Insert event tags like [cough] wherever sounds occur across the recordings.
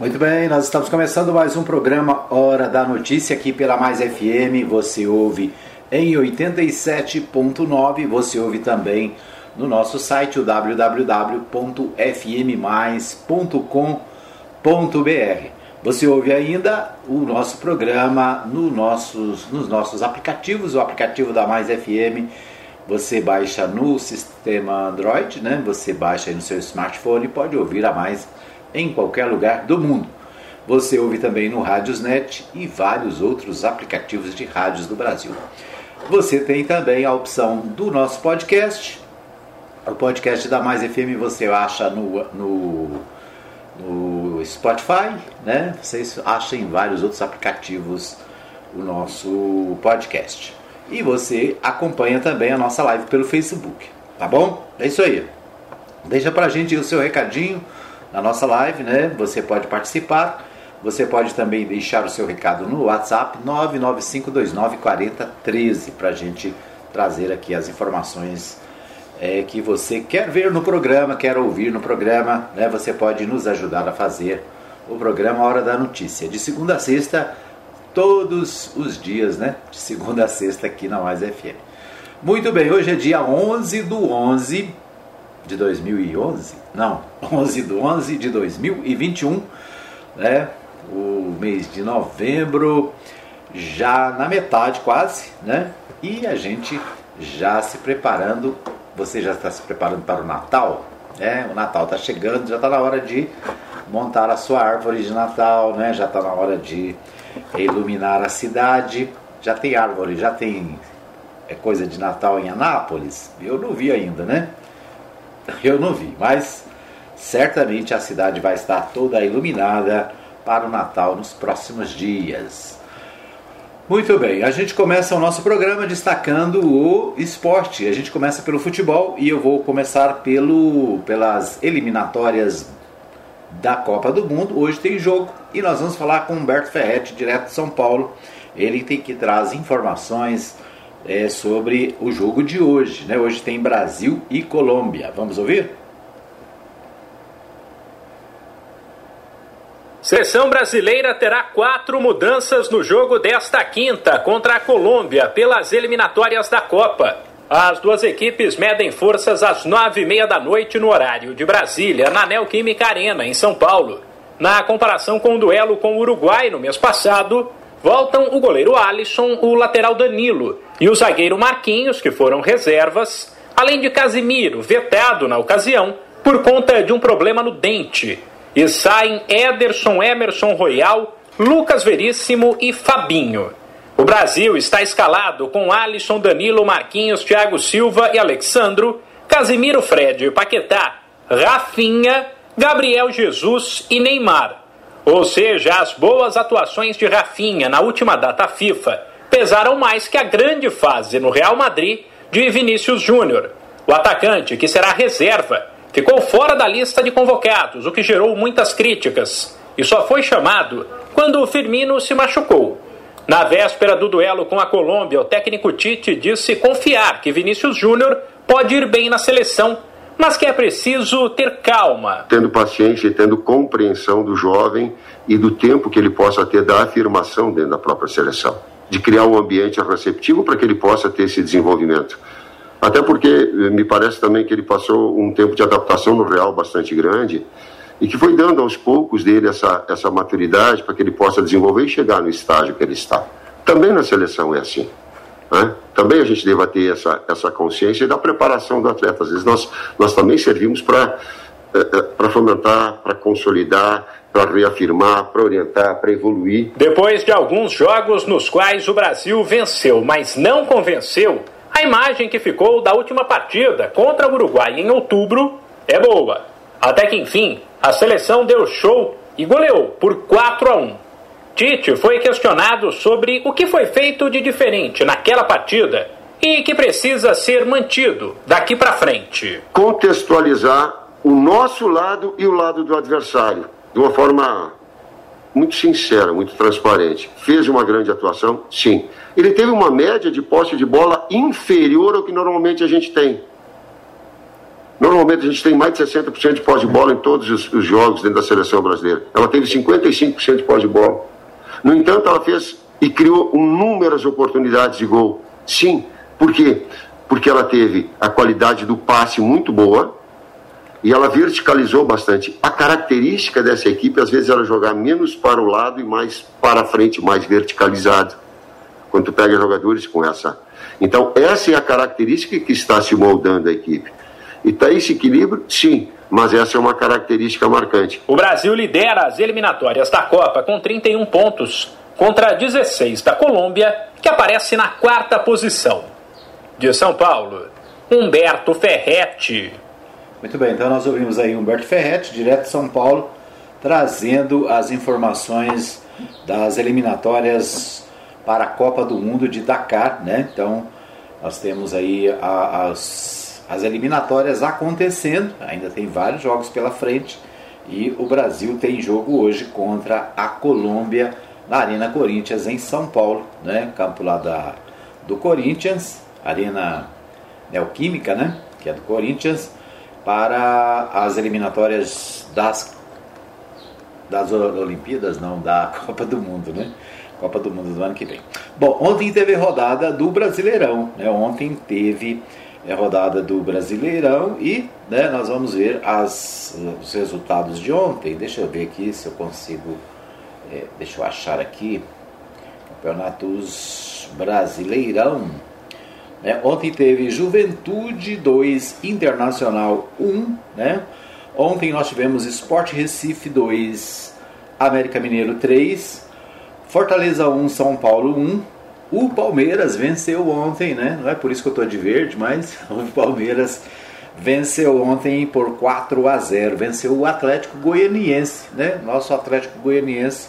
Muito bem, nós estamos começando mais um programa Hora da Notícia aqui pela Mais FM. Você ouve em 87.9, você ouve também no nosso site www.fmmais.com.br. Você ouve ainda o nosso programa no nossos, nos nossos aplicativos, o aplicativo da Mais FM. Você baixa no sistema Android, né? Você baixa aí no seu smartphone e pode ouvir a Mais em qualquer lugar do mundo. Você ouve também no Radiosnet e vários outros aplicativos de rádios do Brasil. Você tem também a opção do nosso podcast. O podcast da Mais FM você acha no, no, no Spotify, né? Vocês acham em vários outros aplicativos o nosso podcast. E você acompanha também a nossa live pelo Facebook, tá bom? É isso aí. Deixa pra gente o seu recadinho na nossa live, né? Você pode participar. Você pode também deixar o seu recado no WhatsApp 995294013 para a gente trazer aqui as informações é, que você quer ver no programa, quer ouvir no programa. Né? Você pode nos ajudar a fazer o programa Hora da Notícia, de segunda a sexta, todos os dias, né? De segunda a sexta aqui na Mais FM. Muito bem, hoje é dia 11 do 11 de 2011, não, [laughs] 11 do 11 de 2021, né? O mês de novembro já na metade quase, né? E a gente já se preparando, você já está se preparando para o Natal, né? O Natal está chegando, já está na hora de montar a sua árvore de Natal, né? Já está na hora de iluminar a cidade. Já tem árvore, já tem é coisa de Natal em Anápolis? Eu não vi ainda, né? Eu não vi, mas certamente a cidade vai estar toda iluminada para o Natal nos próximos dias. Muito bem, a gente começa o nosso programa destacando o esporte. A gente começa pelo futebol e eu vou começar pelo, pelas eliminatórias da Copa do Mundo. Hoje tem jogo e nós vamos falar com Humberto Ferretti, direto de São Paulo. Ele tem que trazer informações é, sobre o jogo de hoje. Né? Hoje tem Brasil e Colômbia. Vamos ouvir? Seleção brasileira terá quatro mudanças no jogo desta quinta contra a Colômbia pelas eliminatórias da Copa. As duas equipes medem forças às nove e meia da noite no horário de Brasília, na Neoquímica Arena, em São Paulo. Na comparação com o duelo com o Uruguai no mês passado, voltam o goleiro Alisson, o lateral Danilo e o zagueiro Marquinhos, que foram reservas, além de Casimiro, vetado na ocasião por conta de um problema no dente. E saem Ederson, Emerson Royal, Lucas Veríssimo e Fabinho. O Brasil está escalado com Alisson, Danilo, Marquinhos, Thiago Silva e Alexandro, Casimiro, Fred, Paquetá, Rafinha, Gabriel Jesus e Neymar. Ou seja, as boas atuações de Rafinha na última data FIFA pesaram mais que a grande fase no Real Madrid de Vinícius Júnior. O atacante, que será reserva, ficou fora da lista de convocados, o que gerou muitas críticas, e só foi chamado quando o Firmino se machucou. Na véspera do duelo com a Colômbia, o técnico Tite disse confiar que Vinícius Júnior pode ir bem na seleção mas que é preciso ter calma. Tendo paciência e tendo compreensão do jovem e do tempo que ele possa ter da afirmação dentro da própria seleção, de criar um ambiente receptivo para que ele possa ter esse desenvolvimento. Até porque eh, me parece também que ele passou um tempo de adaptação no Real bastante grande e que foi dando aos poucos dele essa, essa maturidade para que ele possa desenvolver e chegar no estágio que ele está. Também na seleção é assim. Né? Também a gente deva ter essa, essa consciência da preparação do atleta. Às vezes nós, nós também servimos para eh, eh, para fomentar, para consolidar, para reafirmar, para orientar, para evoluir. Depois de alguns jogos nos quais o Brasil venceu, mas não convenceu, a imagem que ficou da última partida contra o Uruguai em outubro é boa. Até que enfim, a seleção deu show e goleou por 4 a 1. Tite foi questionado sobre o que foi feito de diferente naquela partida e que precisa ser mantido daqui para frente. Contextualizar o nosso lado e o lado do adversário de uma forma muito sincera, muito transparente. Fez uma grande atuação? Sim. Ele teve uma média de posse de bola inferior ao que normalmente a gente tem. Normalmente a gente tem mais de 60% de pós de bola em todos os, os, jogos dentro da seleção brasileira. Ela teve 55% de pós de bola. No entanto, ela fez e criou inúmeras oportunidades de gol. Sim, por quê? Porque ela teve a qualidade do passe muito boa e ela verticalizou bastante. A característica dessa equipe, às vezes, ela jogar menos para o lado e mais para frente, mais verticalizado. Quando tu pega jogadores com essa. Então, essa é a característica que está se moldando a equipe. E está esse equilíbrio? Sim, mas essa é uma característica marcante. O Brasil lidera as eliminatórias da Copa com 31 pontos, contra 16 da Colômbia, que aparece na quarta posição. De São Paulo, Humberto Ferretti. Muito bem, então nós ouvimos aí Humberto Ferretti, direto de São Paulo, trazendo as informações das eliminatórias para a Copa do Mundo de Dakar, né? Então, nós temos aí as as eliminatórias acontecendo, ainda tem vários jogos pela frente e o Brasil tem jogo hoje contra a Colômbia na Arena Corinthians em São Paulo, né? Campo lá da, do Corinthians, Arena Neoquímica, né? Que é do Corinthians, para as eliminatórias das das Olimpíadas, não, da [laughs] Copa do Mundo, né? Copa do Mundo do ano que vem. Bom, ontem teve rodada do Brasileirão, né? Ontem teve é a rodada do Brasileirão e né, nós vamos ver as, os resultados de ontem. Deixa eu ver aqui se eu consigo. É, deixa eu achar aqui. Campeonatos Brasileirão. Né? Ontem teve Juventude 2, Internacional 1. Né? Ontem nós tivemos Esporte Recife 2, América Mineiro 3, Fortaleza 1, São Paulo 1. O Palmeiras venceu ontem, né? Não é por isso que eu estou de verde, mas [laughs] o Palmeiras venceu ontem por 4 a 0. Venceu o Atlético Goianiense, né? Nosso Atlético Goianiense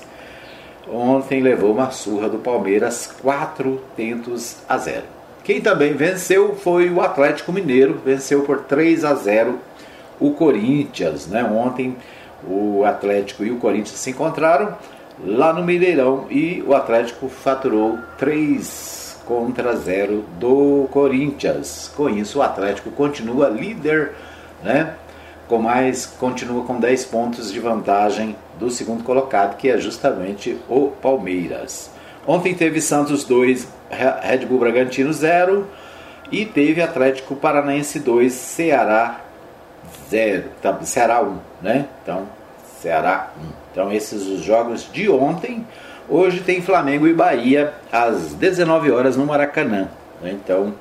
ontem levou uma surra do Palmeiras 4 tentos a 0. Quem também venceu foi o Atlético Mineiro, venceu por 3 a 0 o Corinthians, né? Ontem o Atlético e o Corinthians se encontraram lá no Mineirão e o Atlético faturou 3 contra 0 do Corinthians. Com isso, o Atlético continua líder, né? Com mais, continua com 10 pontos de vantagem do segundo colocado, que é justamente o Palmeiras. Ontem teve Santos 2, Red Bull Bragantino 0 e teve Atlético Paranaense 2, Ceará 0, tá, Ceará 1, né? Então, Ceará 1. Então esses os jogos de ontem. Hoje tem Flamengo e Bahia às 19 horas no Maracanã. Né? Então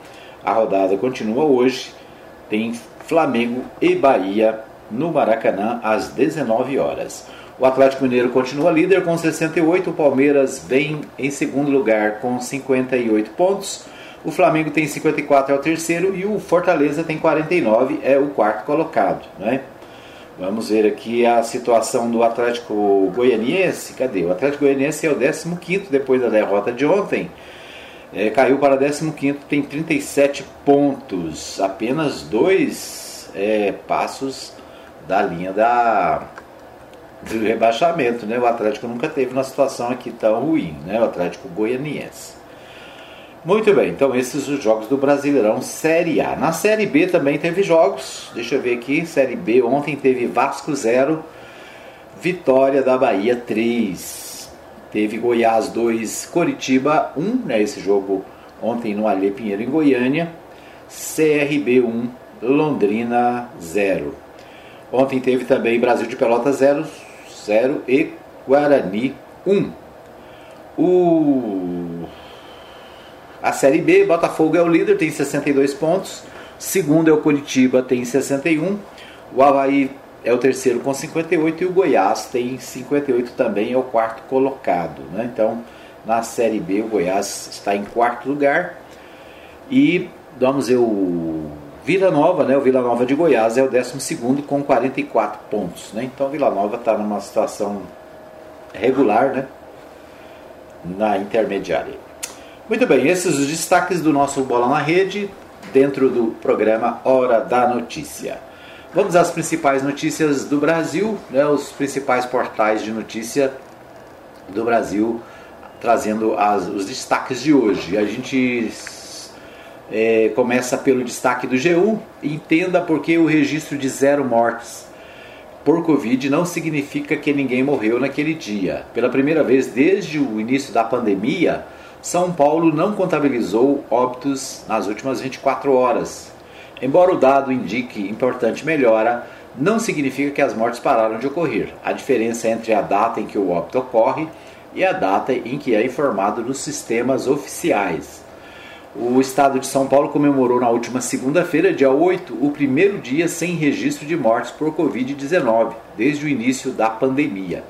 a rodada continua hoje. Tem Flamengo e Bahia no Maracanã às 19 horas. O Atlético Mineiro continua líder com 68, o Palmeiras vem em segundo lugar com 58 pontos. O Flamengo tem 54, é o terceiro, e o Fortaleza tem 49, é o quarto colocado. Né? Vamos ver aqui a situação do Atlético Goianiense. Cadê? O Atlético Goianiense é o 15 depois da derrota de ontem. É, caiu para 15, tem 37 pontos. Apenas dois é, passos da linha da, do rebaixamento. Né? O Atlético nunca teve uma situação aqui tão ruim, né? o Atlético Goianiense. Muito bem, então esses os jogos do Brasileirão Série A. Na Série B também teve jogos. Deixa eu ver aqui. Série B ontem teve Vasco 0, Vitória da Bahia 3. Teve Goiás 2, Coritiba 1, né? Esse jogo ontem no Alê Pinheiro em Goiânia. CRB 1, Londrina 0. Ontem teve também Brasil de Pelota 0, 0 e Guarani 1. O a Série B, Botafogo é o líder, tem 62 pontos. Segundo é o Curitiba, tem 61. O Havaí é o terceiro com 58 e o Goiás tem 58 também, é o quarto colocado. Né? Então, na Série B, o Goiás está em quarto lugar. E vamos ver o Vila Nova, né? O Vila Nova de Goiás é o 12 com 44 pontos. Né? Então, Vila Nova está numa situação regular, né? Na intermediária. Muito bem, esses os destaques do nosso Bola na Rede dentro do programa Hora da Notícia. Vamos às principais notícias do Brasil, né, os principais portais de notícia do Brasil trazendo as, os destaques de hoje. A gente É, começa pelo destaque do G1. Entenda porque o registro de zero mortes por Covid não significa que ninguém morreu naquele dia. Pela primeira vez desde o início da pandemia, São Paulo não contabilizou óbitos nas últimas 24 horas. Embora o dado indique importante melhora, não significa que as mortes pararam de ocorrer. A diferença entre a data em que o óbito ocorre e a data em que é informado nos sistemas oficiais. O estado de São Paulo comemorou na última segunda-feira, dia 8, o primeiro dia sem registro de mortes por Covid-19, desde o início da pandemia.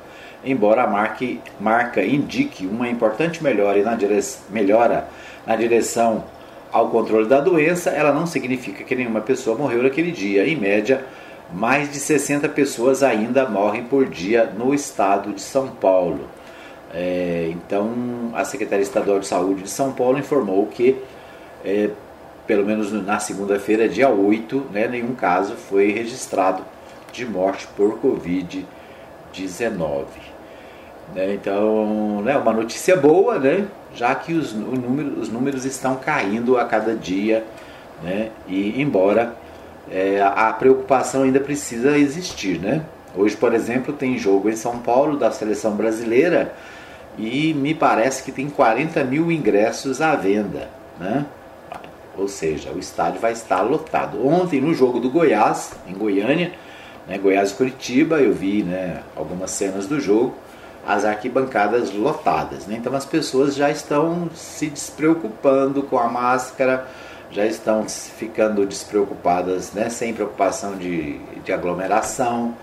Embora a marque, marca indique uma importante melhora na, dire, melhora na direção ao controle da doença, ela não significa que nenhuma pessoa morreu naquele dia. Em média, mais de 60 pessoas ainda morrem por dia no estado de São Paulo. É, então, a Secretaria Estadual de Saúde de São Paulo informou que, é, pelo menos na segunda-feira, dia 8, né, nenhum caso foi registrado de morte por Covid-19. Né, então, né, uma notícia boa, né, já que os, número, os números estão caindo a cada dia, né, e embora é, a preocupação ainda precisa existir. Né? Hoje, por exemplo, tem jogo em São Paulo da seleção brasileira e me parece que tem 40 mil ingressos à venda, né? Ou seja, o estádio vai estar lotado. Ontem no jogo do Goiás, em Goiânia, né, Goiás e Curitiba, eu vi né, algumas cenas do jogo, as arquibancadas lotadas. Né? Então as pessoas já estão se despreocupando com a máscara, já estão ficando despreocupadas, né, sem preocupação de, de aglomeração.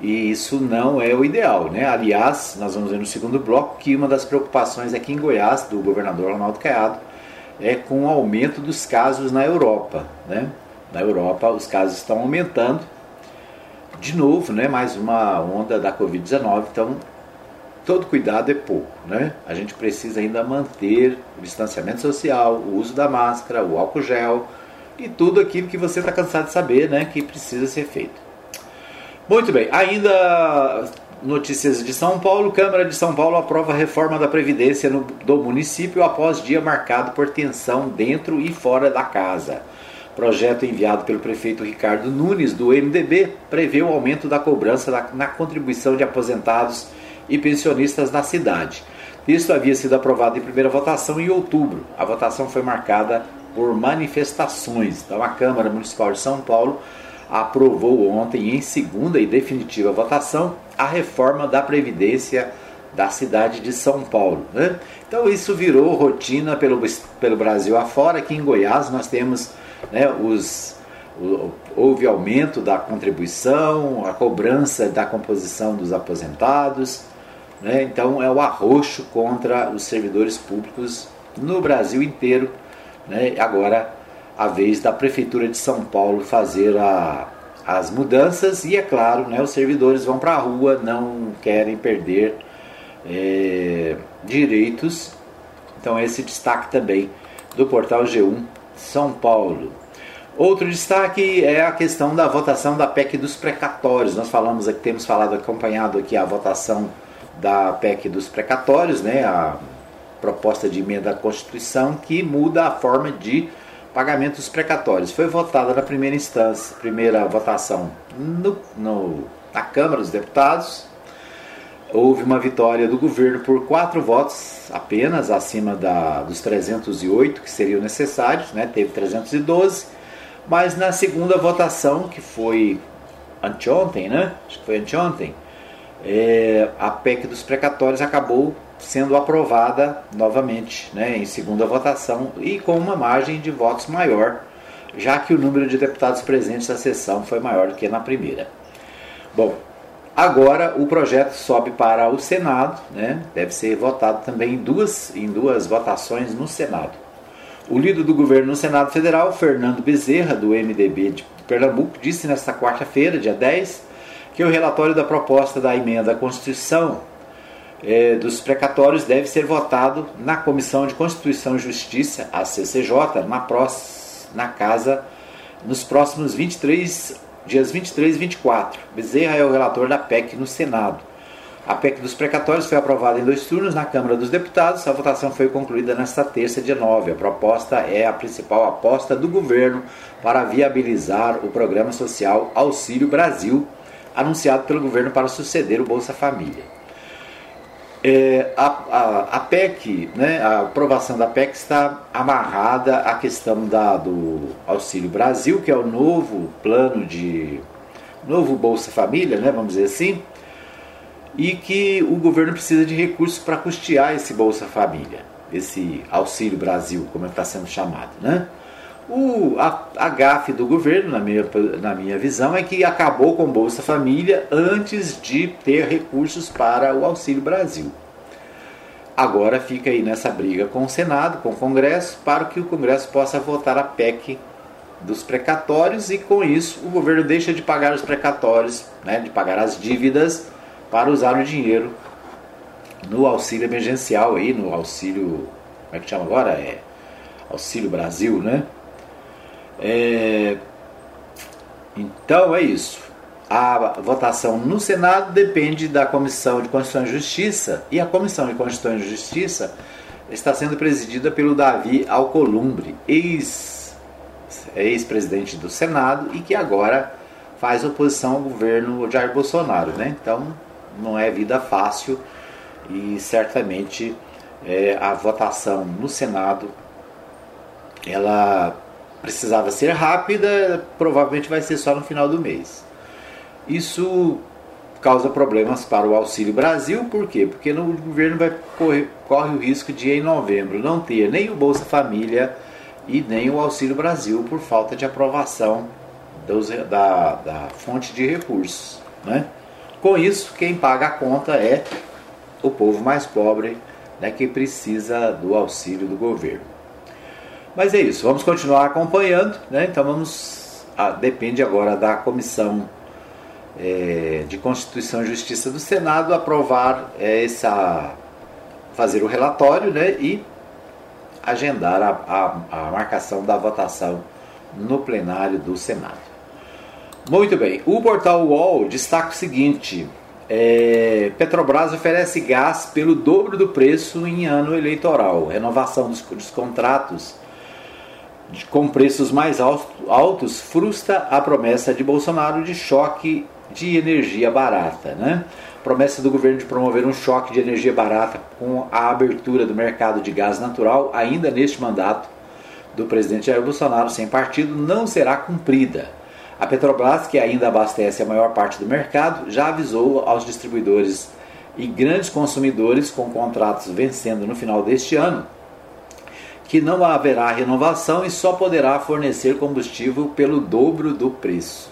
E isso não é o ideal, né? Aliás, nós vamos ver no segundo bloco que uma das preocupações aqui em Goiás, do governador Ronaldo Caiado, é com o aumento dos casos na Europa, né? Na Europa, os casos estão aumentando. De novo, né? Mais uma onda da Covid-19. Então, todo cuidado é pouco, né? A gente precisa ainda manter o distanciamento social, o uso da máscara, o álcool gel e tudo aquilo que você está cansado de saber, né? Que precisa ser feito. Muito bem, ainda notícias de São Paulo. Câmara de São Paulo aprova a reforma da Previdência no, do município após dia marcado por tensão dentro e fora da casa. Projeto enviado pelo prefeito Ricardo Nunes, do MDB, prevê o aumento da cobrança na, na contribuição de aposentados e pensionistas na cidade. Isso havia sido aprovado em primeira votação em outubro. A votação foi marcada por manifestações. Então, a Câmara Municipal de São Paulo aprovou ontem, em segunda e definitiva votação, a reforma da Previdência da cidade de São Paulo. Né? Então isso virou rotina pelo, pelo Brasil afora. Aqui em Goiás nós temos né, os, houve aumento da contribuição, a cobrança da composição dos aposentados. Né? Então é o arroxo contra os servidores públicos no Brasil inteiro. Né? Agora a vez da Prefeitura de São Paulo fazer a, as mudanças e, é claro, né, os servidores vão para a rua, não querem perder é, direitos. Então, esse destaque também do portal G1 São Paulo. Outro destaque é a questão da votação da PEC dos precatórios. Nós falamos aqui, temos falado acompanhado aqui a votação da PEC dos precatórios, né, a proposta de emenda à Constituição que muda a forma de pagamentos precatórios. Foi votada na primeira instância, primeira votação no, no, na Câmara dos Deputados. Houve uma vitória do governo por quatro votos apenas, acima da, dos 308 que seriam necessários, né? teve 312. Mas na segunda votação, que foi anteontem, né? Acho que foi anteontem, é, a PEC dos precatórios acabou sendo aprovada novamente né, em segunda votação e com uma margem de votos maior, já que o número de deputados presentes na sessão foi maior do que na primeira. Bom, agora o projeto sobe para o Senado, né, deve ser votado também em duas, em duas votações no Senado. O líder do governo no Senado Federal, Fernando Bezerra, do MDB de Pernambuco, disse nesta quarta-feira, dia 10, que o relatório da proposta da emenda à Constituição é, dos precatórios deve ser votado na Comissão de Constituição e Justiça, a CCJ, na, próxima, na casa nos próximos 23, dias 23 e 24. Bezerra é o relator da PEC no Senado. A PEC dos precatórios foi aprovada em dois turnos na Câmara dos Deputados. A votação foi concluída nesta terça, dia 9. A proposta é a principal aposta do governo para viabilizar o programa social Auxílio Brasil, anunciado pelo governo para suceder o Bolsa Família. É, a, a, a, PEC, né, a aprovação da PEC está amarrada à questão da, do Auxílio Brasil, que é o novo plano de. novo Bolsa Família, né, vamos dizer assim e que o governo precisa de recursos para custear esse Bolsa Família, esse Auxílio Brasil, como é está sendo chamado. Né? O, a, a gafe do governo, na minha, na minha visão, é que acabou com Bolsa Família antes de ter recursos para o Auxílio Brasil. Agora fica aí nessa briga com o Senado, com o Congresso, para que o Congresso possa votar a PEC dos precatórios e com isso o governo deixa de pagar os precatórios, né, de pagar as dívidas para usar o dinheiro no auxílio emergencial aí, no auxílio, como é que chama agora? É Auxílio Brasil, né? É, então é isso. A votação no Senado depende da Comissão de Constituição e Justiça e a Comissão de Constituição e Justiça está sendo presidida pelo Davi Alcolumbre, ex, ex-presidente do Senado e que agora faz oposição ao governo Jair Bolsonaro, né? Então não é vida fácil e certamente é, a votação no Senado ela precisava ser rápida, provavelmente vai ser só no final do mês. Isso causa problemas para o Auxílio Brasil, por quê? Porque o governo vai correr, corre o risco de em novembro não ter nem o Bolsa Família e nem o Auxílio Brasil por falta de aprovação dos, da, da fonte de recursos. Né? Com isso, quem paga a conta é o povo mais pobre, né, que precisa do auxílio do governo. Mas é isso, vamos continuar acompanhando, né? Então vamos. Ah, depende agora da comissão é, de Constituição e Justiça do Senado aprovar é, essa. fazer o relatório né, e agendar a, a, a marcação da votação no plenário do Senado. Muito bem. O portal UOL destaca o seguinte: é, Petrobras oferece gás pelo dobro do preço em ano eleitoral. Renovação dos, dos contratos com preços mais altos frustra a promessa de Bolsonaro de choque de energia barata. Né? Promessa do governo de promover um choque de energia barata com a abertura do mercado de gás natural ainda neste mandato do presidente Jair Bolsonaro sem partido não será cumprida. A Petrobras, que ainda abastece a maior parte do mercado, já avisou aos distribuidores e grandes consumidores com contratos vencendo no final deste ano que não haverá renovação e só poderá fornecer combustível pelo dobro do preço.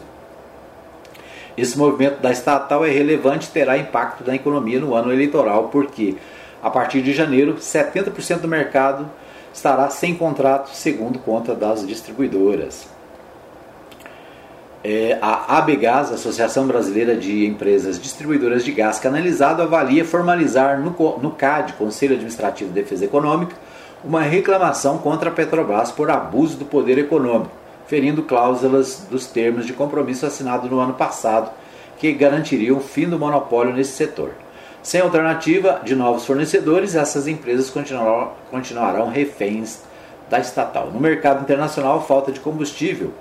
Esse movimento da estatal é relevante e terá impacto na economia no ano eleitoral, porque a partir de janeiro, 70% do mercado estará sem contrato, segundo conta das distribuidoras. É, a ABGAS, Associação Brasileira de Empresas Distribuidoras de Gás Canalizado, avalia formalizar no, no CAD, Conselho Administrativo de Defesa Econômica, uma reclamação contra a Petrobras por abuso do poder econômico, ferindo cláusulas dos termos de compromisso assinado no ano passado, que garantiriam o fim do monopólio nesse setor. Sem alternativa de novos fornecedores, essas empresas continuarão, continuarão reféns da estatal. No mercado internacional, falta de combustível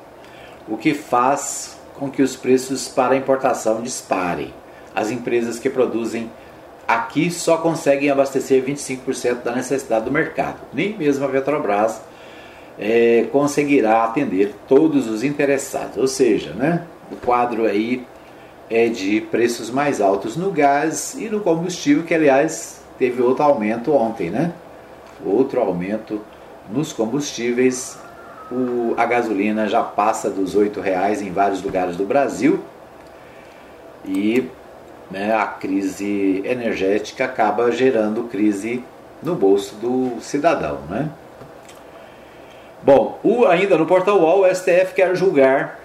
o que faz com que os preços para importação disparem. As empresas que produzem aqui só conseguem abastecer 25% da necessidade do mercado. Nem mesmo a Petrobras é, conseguirá atender todos os interessados. Ou seja, né, o quadro aí é de preços mais altos no gás e no combustível, que aliás teve outro aumento ontem, né? Outro aumento nos combustíveis o, a gasolina já passa dos R$ reais em vários lugares do Brasil e né, a crise energética acaba gerando crise no bolso do cidadão. Né? Bom, o, ainda no portal UOL, o STF quer julgar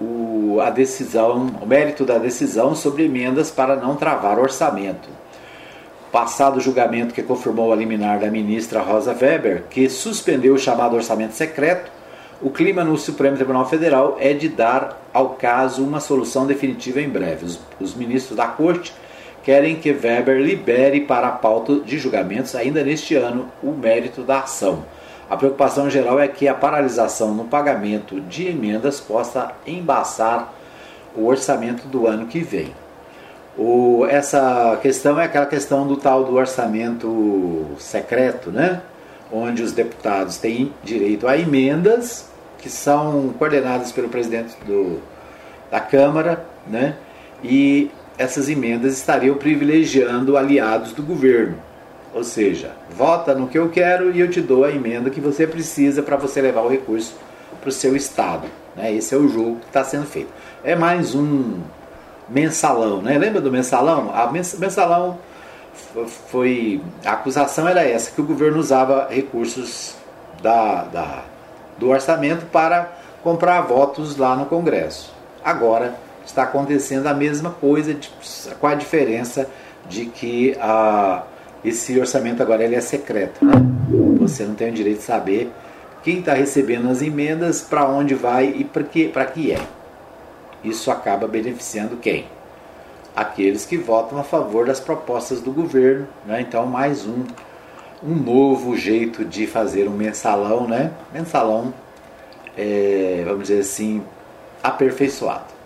o, a decisão, o mérito da decisão sobre emendas para não travar orçamento passado o julgamento que confirmou a liminar da ministra Rosa Weber, que suspendeu o chamado orçamento secreto, o clima no Supremo Tribunal Federal é de dar ao caso uma solução definitiva em breve. Os, os ministros da Corte querem que Weber libere para a pauta de julgamentos ainda neste ano o mérito da ação. A preocupação geral é que a paralisação no pagamento de emendas possa embaçar o orçamento do ano que vem. O, essa questão é aquela questão do tal do orçamento secreto, né? onde os deputados têm direito a emendas que são coordenadas pelo presidente do, da Câmara, né? e essas emendas estariam privilegiando aliados do governo. Ou seja, vota no que eu quero e eu te dou a emenda que você precisa para você levar o recurso para o seu estado. Né? Esse é o jogo que está sendo feito. É mais um mensalão, né? Lembra do mensalão? A mensalão foi a acusação era essa que o governo usava recursos da, da do orçamento para comprar votos lá no Congresso. Agora está acontecendo a mesma coisa, com a diferença de que a, esse orçamento agora ele é secreto. Né? Você não tem o direito de saber quem está recebendo as emendas, para onde vai e para que, que é. Isso acaba beneficiando quem? Aqueles que votam a favor das propostas do governo. Né? Então, mais um, um novo jeito de fazer um mensalão, né? mensalão, é, vamos dizer assim, aperfeiçoado.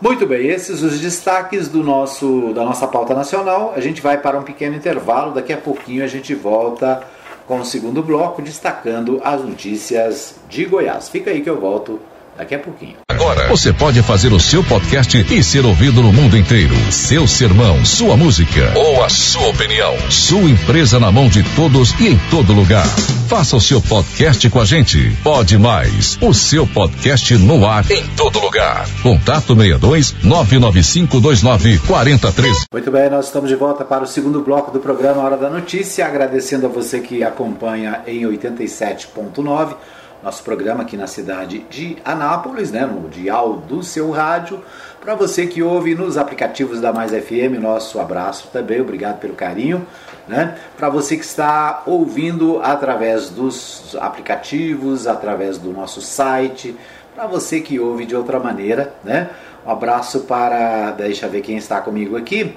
Muito bem, esses os destaques do nosso, da nossa pauta nacional. A gente vai para um pequeno intervalo, daqui a pouquinho a gente volta com o segundo bloco, destacando as notícias de Goiás. Fica aí que eu volto daqui a pouquinho. Agora você pode fazer o seu podcast e ser ouvido no mundo inteiro. Seu sermão, sua música ou a sua opinião. Sua empresa na mão de todos e em todo lugar. Faça o seu podcast com a gente. Pode mais. O seu podcast no ar em todo lugar. Contato 62 99529 4013. Muito bem, nós estamos de volta para o segundo bloco do programa Hora da Notícia, agradecendo a você que acompanha em 87.9 nosso programa aqui na cidade de Anápolis, né, no dial do seu rádio. Para você que ouve nos aplicativos da Mais FM, nosso abraço também, obrigado pelo carinho. Né? Para você que está ouvindo através dos aplicativos, através do nosso site, para você que ouve de outra maneira, né? Um abraço para, deixa eu ver quem está comigo aqui.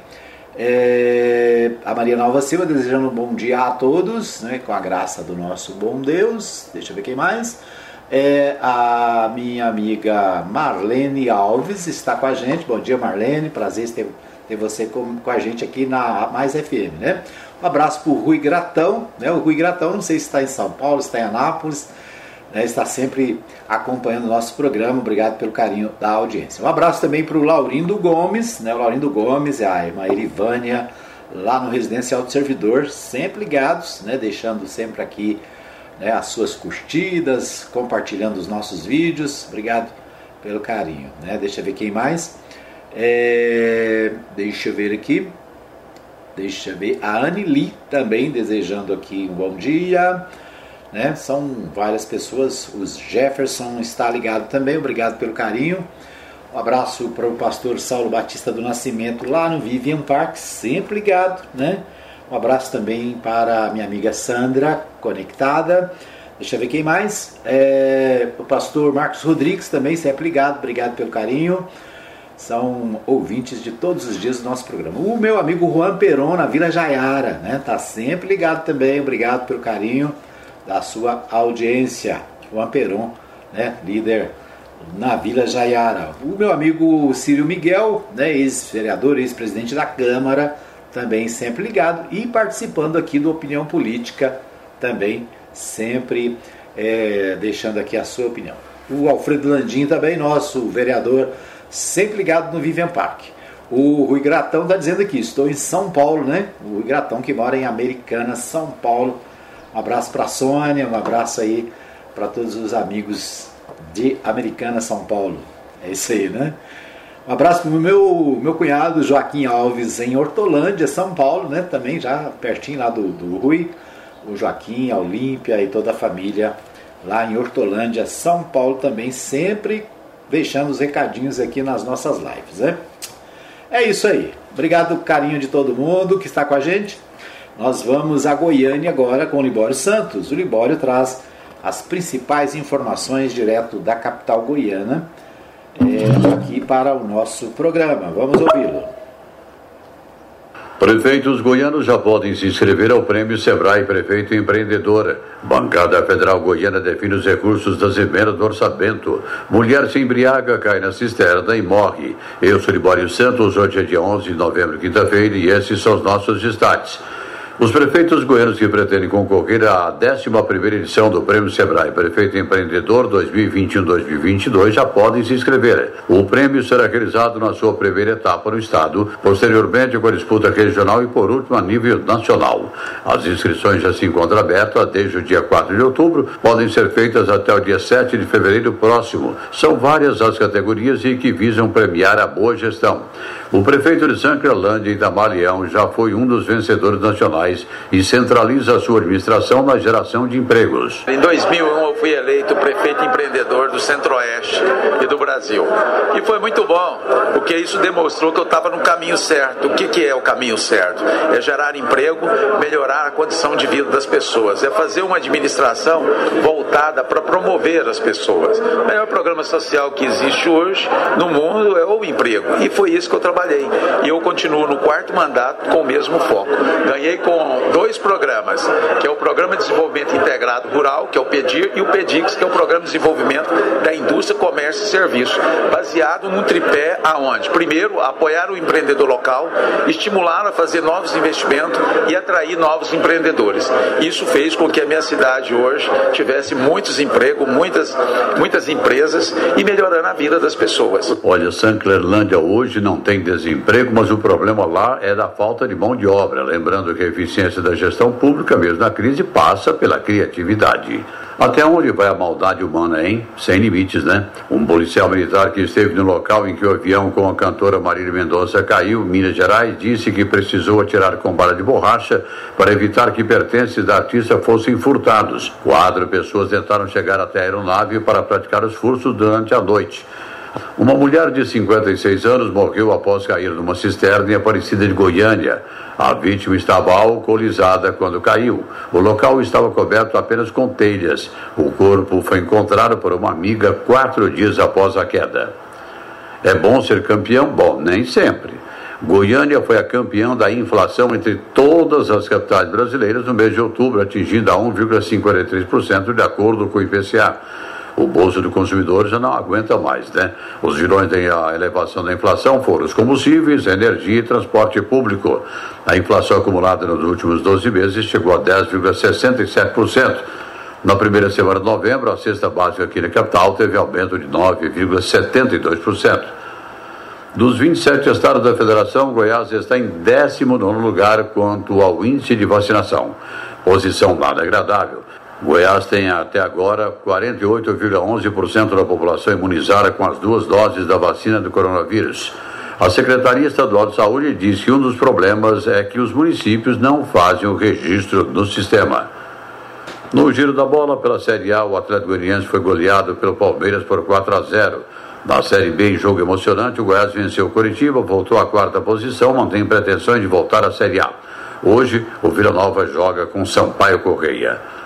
É, a Maria Nova Silva desejando um bom dia a todos, né, com a graça do nosso bom Deus. Deixa eu ver quem mais. É, a minha amiga Marlene Alves está com a gente. Bom dia, Marlene. Prazer ter, ter você com, com a gente aqui na Mais FM. Né? Um abraço para o Rui Gratão. Né? O Rui Gratão, não sei se está em São Paulo, está em Anápolis né, está sempre acompanhando o nosso programa. Obrigado pelo carinho da audiência. Um abraço também para o Laurindo Gomes, né, o Laurindo Gomes e a irmã Erivânia, lá no Residencial do Servidor, sempre ligados, né, deixando sempre aqui né, as suas curtidas, compartilhando os nossos vídeos. Obrigado pelo carinho. Né? Deixa eu ver quem mais. É, deixa eu ver aqui. Deixa eu ver. A Lee também desejando aqui um bom dia. Né? São várias pessoas. O Jefferson está ligado também. Obrigado pelo carinho. Um abraço para o pastor Saulo Batista do Nascimento lá no Vivian Park, sempre ligado, né? Um abraço também para a minha amiga Sandra, conectada. Deixa eu ver quem mais. É, o pastor Marcos Rodrigues também, sempre ligado. Obrigado pelo carinho. São ouvintes de todos os dias do nosso programa. O meu amigo Juan Peron, na Vila Jaiara, né? Tá sempre ligado também. Obrigado pelo carinho da sua audiência. Juan Peron, né, líder na Vila Jaiara. O meu amigo Círio Miguel, né, ex-vereador, ex-presidente da Câmara, também sempre ligado e participando aqui do Opinião Política, também sempre é, deixando aqui a sua opinião. O Alfredo Landim também, nosso vereador, sempre ligado no Vivian Park. O Rui Gratão está dizendo aqui, estou em São Paulo, né? O Rui Gratão que mora em Americana, São Paulo, um abraço para a Sônia, um abraço aí para todos os amigos de Americana, São Paulo. É isso aí, né? Um abraço para o meu, meu cunhado Joaquim Alves em Hortolândia, São Paulo, né? Também já pertinho lá do, do Rui. O Joaquim, a Olímpia e toda a família lá em Hortolândia, São Paulo também, sempre deixando os recadinhos aqui nas nossas lives, né? É isso aí. Obrigado, carinho de todo mundo que está com a gente. Nós vamos a Goiânia agora com o Libório Santos. O Libório traz as principais informações direto da capital goiana é, aqui para o nosso programa. Vamos ouvi-lo. Prefeitos goianos já podem se inscrever ao Prêmio Sebrae Prefeito Empreendedora. Bancada Federal Goiana define os recursos das emendas do orçamento. Mulher se embriaga, cai na cisterna e morre. Eu sou Libório Santos, hoje é dia 11 de novembro, quinta-feira, e esses são os nossos destaques. Os prefeitos goianos que pretendem concorrer à 11 edição do Prêmio Sebrae Prefeito Empreendedor 2021-2022 já podem se inscrever. O prêmio será realizado na sua primeira etapa no estado, posteriormente com a disputa regional e por último a nível nacional. As inscrições já se encontram abertas desde o dia 4 de outubro, podem ser feitas até o dia 7 de fevereiro próximo. São várias as categorias e que visam premiar a boa gestão. O prefeito de Sancrelândia, Itamar Leão, já foi um dos vencedores nacionais e centraliza sua administração na geração de empregos. Em 2001 eu fui eleito prefeito empreendedor do Centro-Oeste e do Brasil. E foi muito bom, porque isso demonstrou que eu estava no caminho certo. O que, que é o caminho certo? É gerar emprego, melhorar a condição de vida das pessoas, é fazer uma administração voltada para promover as pessoas. O melhor programa social que existe hoje no mundo é o emprego. E foi isso que eu trabalhei trabalhei. E eu continuo no quarto mandato com o mesmo foco. Ganhei com dois programas, que é o Programa de Desenvolvimento Integrado Rural, que é o PEDIR, e o PEDIX, que é o Programa de Desenvolvimento da Indústria, Comércio e Serviço, baseado num tripé aonde? Primeiro, apoiar o empreendedor local, estimular a fazer novos investimentos e atrair novos empreendedores. Isso fez com que a minha cidade hoje tivesse muitos empregos, muitas, muitas empresas e melhorando a vida das pessoas. Olha, Sanclerlândia hoje não tem desemprego, mas o problema lá é da falta de mão de obra. Lembrando que a eficiência da gestão pública, mesmo na crise, passa pela criatividade. Até onde vai a maldade humana, hein? Sem limites, né? Um policial militar que esteve no local em que o avião com a cantora Marília Mendonça caiu, Minas Gerais, disse que precisou atirar com bala de borracha para evitar que pertences da artista fossem furtados. Quatro pessoas tentaram chegar até a aeronave para praticar os furtos durante a noite. Uma mulher de 56 anos morreu após cair numa cisterna em Aparecida de Goiânia. A vítima estava alcoolizada quando caiu. O local estava coberto apenas com telhas. O corpo foi encontrado por uma amiga quatro dias após a queda. É bom ser campeão? Bom, nem sempre. Goiânia foi a campeã da inflação entre todas as capitais brasileiras no mês de outubro, atingindo a 1,53% de acordo com o IPCA o bolso do consumidor já não aguenta mais, né? Os vilões da elevação da inflação foram os combustíveis, energia e transporte público. A inflação acumulada nos últimos 12 meses chegou a 10,67%. Na primeira semana de novembro, a cesta básica aqui na capital teve aumento de 9,72%. Dos 27 estados da federação, Goiás está em 19 lugar quanto ao índice de vacinação. Posição nada agradável. Goiás tem até agora 48,11% da população imunizada com as duas doses da vacina do coronavírus. A Secretaria Estadual de Saúde diz que um dos problemas é que os municípios não fazem o registro no sistema. No giro da bola pela Série A, o Atlético Goianiense foi goleado pelo Palmeiras por 4 a 0. Na Série B, em jogo emocionante, o Goiás venceu o Curitiba, voltou à quarta posição, mantém pretensões de voltar à Série A. Hoje, o Vila Nova joga com Sampaio Correia.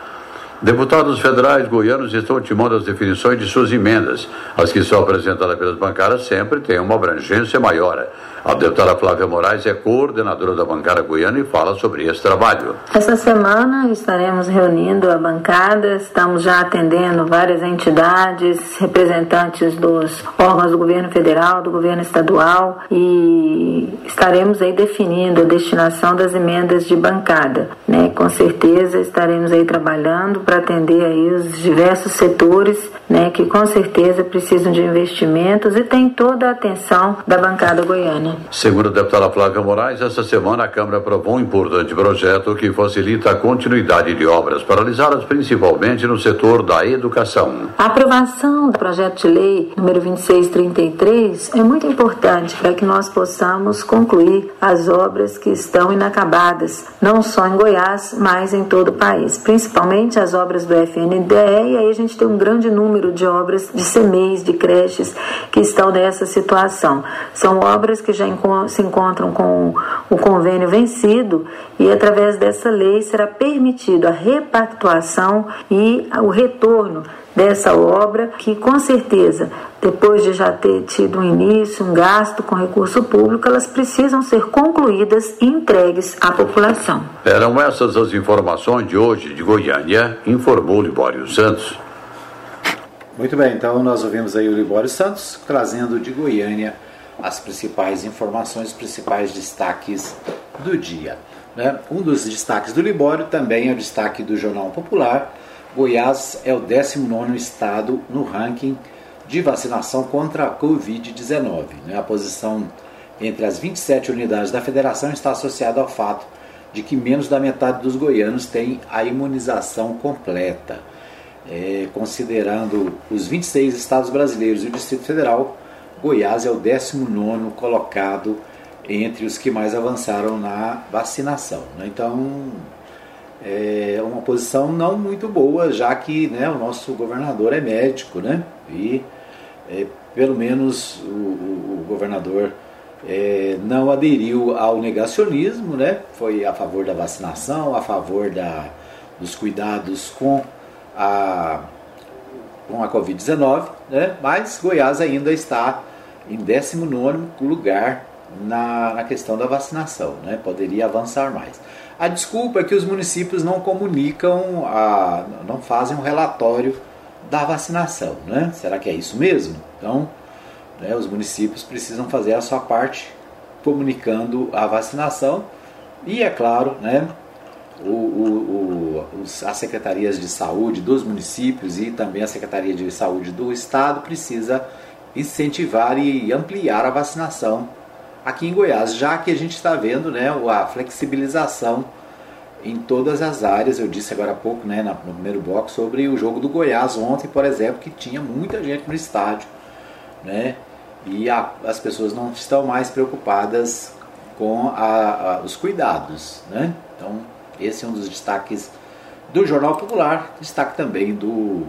Deputados federais goianos estão ultimando as definições de suas emendas. As que são apresentadas pelas bancadas sempre têm uma abrangência maior. A deputada Flávia Moraes é coordenadora da bancada goiana e fala sobre esse trabalho. Essa semana estaremos reunindo a bancada, estamos já atendendo várias entidades, representantes dos órgãos do governo federal, do governo estadual e estaremos aí definindo a destinação das emendas de bancada. Né? Com certeza estaremos aí trabalhando para atender aí os diversos setores né, que com certeza precisam de investimentos e tem toda a atenção da bancada goiana. Segundo a deputada Flávia Moraes, essa semana a Câmara aprovou um importante projeto que facilita a continuidade de obras paralisadas principalmente no setor da educação. A aprovação do projeto de lei número 2633 é muito importante para que nós possamos concluir as obras que estão inacabadas, não só em Goiás, mas em todo o país, principalmente as obras do FNDE, e aí a gente tem um grande número de obras de CMEs, de creches que estão nessa situação. São obras que já já se encontram com o convênio vencido e através dessa lei será permitido a repactuação e o retorno dessa obra, que com certeza, depois de já ter tido um início, um gasto com recurso público, elas precisam ser concluídas e entregues à população. Eram essas as informações de hoje de Goiânia, informou Libório Santos. Muito bem, então nós ouvimos aí o Libório Santos trazendo de Goiânia as principais informações, os principais destaques do dia. Né? Um dos destaques do Libório também é o destaque do Jornal Popular, Goiás é o 19 estado no ranking de vacinação contra a Covid-19. Né? A posição entre as 27 unidades da federação está associada ao fato de que menos da metade dos goianos tem a imunização completa. É, considerando os 26 estados brasileiros e o Distrito Federal, Goiás é o 19 colocado entre os que mais avançaram na vacinação. Né? Então, é uma posição não muito boa, já que né, o nosso governador é médico, né? E é, pelo menos o, o, o governador é, não aderiu ao negacionismo, né? Foi a favor da vacinação, a favor da, dos cuidados com a, com a Covid-19, né? Mas Goiás ainda está em 19 lugar na, na questão da vacinação, né? Poderia avançar mais. A desculpa é que os municípios não comunicam, a, não fazem um relatório da vacinação, né? Será que é isso mesmo? Então, né, os municípios precisam fazer a sua parte comunicando a vacinação e, é claro, né, o, o, o, os, as secretarias de saúde dos municípios e também a Secretaria de Saúde do Estado precisa incentivar e ampliar a vacinação aqui em Goiás, já que a gente está vendo né, a flexibilização em todas as áreas. Eu disse agora há pouco, né, no primeiro bloco, sobre o jogo do Goiás ontem, por exemplo, que tinha muita gente no estádio, né, e a, as pessoas não estão mais preocupadas com a, a, os cuidados. Né? Então, esse é um dos destaques do Jornal Popular, destaque também do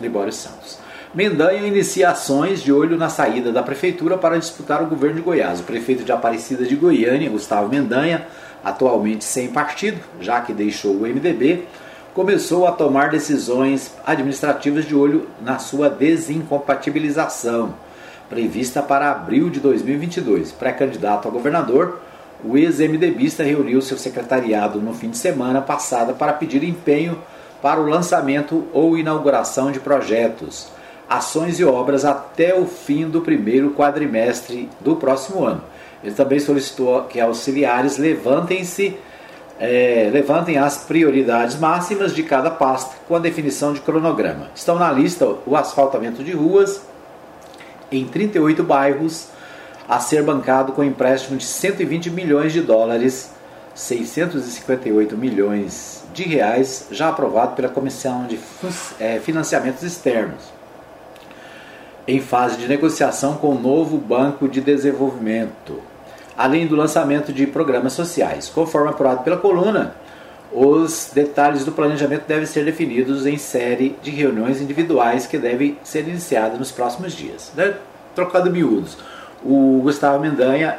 Libório Santos. Mendanha inicia ações de olho na saída da prefeitura para disputar o governo de Goiás. O prefeito de Aparecida de Goiânia, Gustavo Mendanha, atualmente sem partido, já que deixou o MDB, começou a tomar decisões administrativas de olho na sua desincompatibilização, prevista para abril de 2022. Pré-candidato a governador, o ex-MDBista reuniu seu secretariado no fim de semana passada para pedir empenho para o lançamento ou inauguração de projetos ações e obras até o fim do primeiro quadrimestre do próximo ano. Ele também solicitou que auxiliares levantem-se é, levantem as prioridades máximas de cada pasta com a definição de cronograma. Estão na lista o asfaltamento de ruas em 38 bairros a ser bancado com empréstimo de 120 milhões de dólares, 658 milhões de reais, já aprovado pela Comissão de é, Financiamentos Externos em fase de negociação com o novo Banco de Desenvolvimento, além do lançamento de programas sociais. Conforme apurado pela coluna, os detalhes do planejamento devem ser definidos em série de reuniões individuais que devem ser iniciadas nos próximos dias. Né? Trocado miúdos, o Gustavo Mendanha,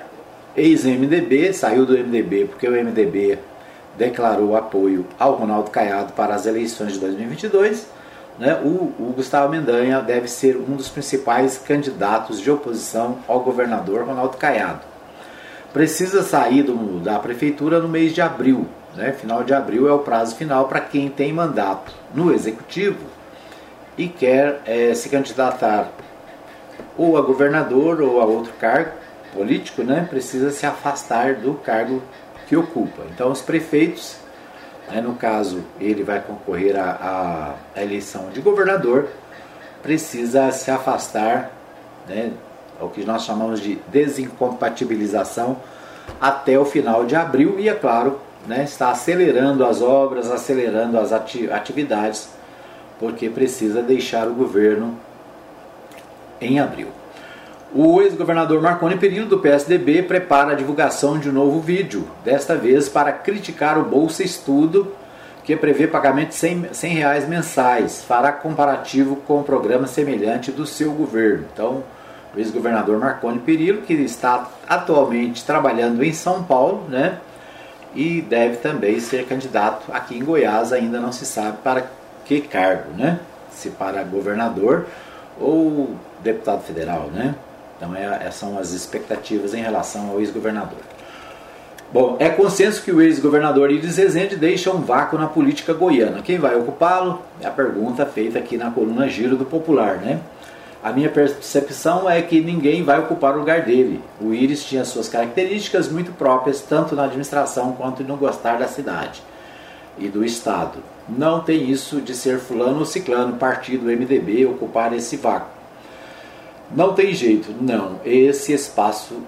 ex-MDB, saiu do MDB porque o MDB declarou apoio ao Ronaldo Caiado para as eleições de 2022 né, o, o, Gustavo Mendanha deve ser um dos principais candidatos de oposição ao governador Ronaldo Caiado. Precisa sair do, da prefeitura no mês de abril. Né, final de abril é o prazo final para quem tem mandato no executivo e quer é, se candidatar ou a governador ou a outro cargo político, né, precisa se afastar do cargo que ocupa. Então, os prefeitos né, no caso ele vai concorrer à, eleição de governador, precisa se afastar, né, o que nós chamamos de desincompatibilização, até o final de abril e, é claro, né, está acelerando as obras, acelerando as atividades, porque precisa deixar o governo em abril. O ex-governador Marconi Perillo, do PSDB, prepara a divulgação de um novo vídeo, desta vez para criticar o Bolsa Estudo, que prevê pagamento de 100, 100 reais mensais. Fará comparativo com o programa semelhante do seu governo. Então, o ex-governador Marconi Perillo, que está atualmente trabalhando em São Paulo, né? E deve também ser candidato aqui em Goiás, ainda não se sabe para que cargo, né? Se para governador ou deputado federal, né? Então é, essas são as expectativas em relação ao ex-governador. Bom, é consenso que o ex-governador Iris Rezende deixa um vácuo na política goiana. Quem vai ocupá-lo? É a pergunta feita aqui na coluna Giro do Popular, né? A minha percepção é que ninguém vai ocupar o lugar dele. O Iris tinha suas características muito próprias, tanto na administração quanto no gostar da cidade e do Estado. Não tem isso de ser fulano ou ciclano, partido MDB, ocupar esse vácuo. Não tem jeito, não. Esse espaço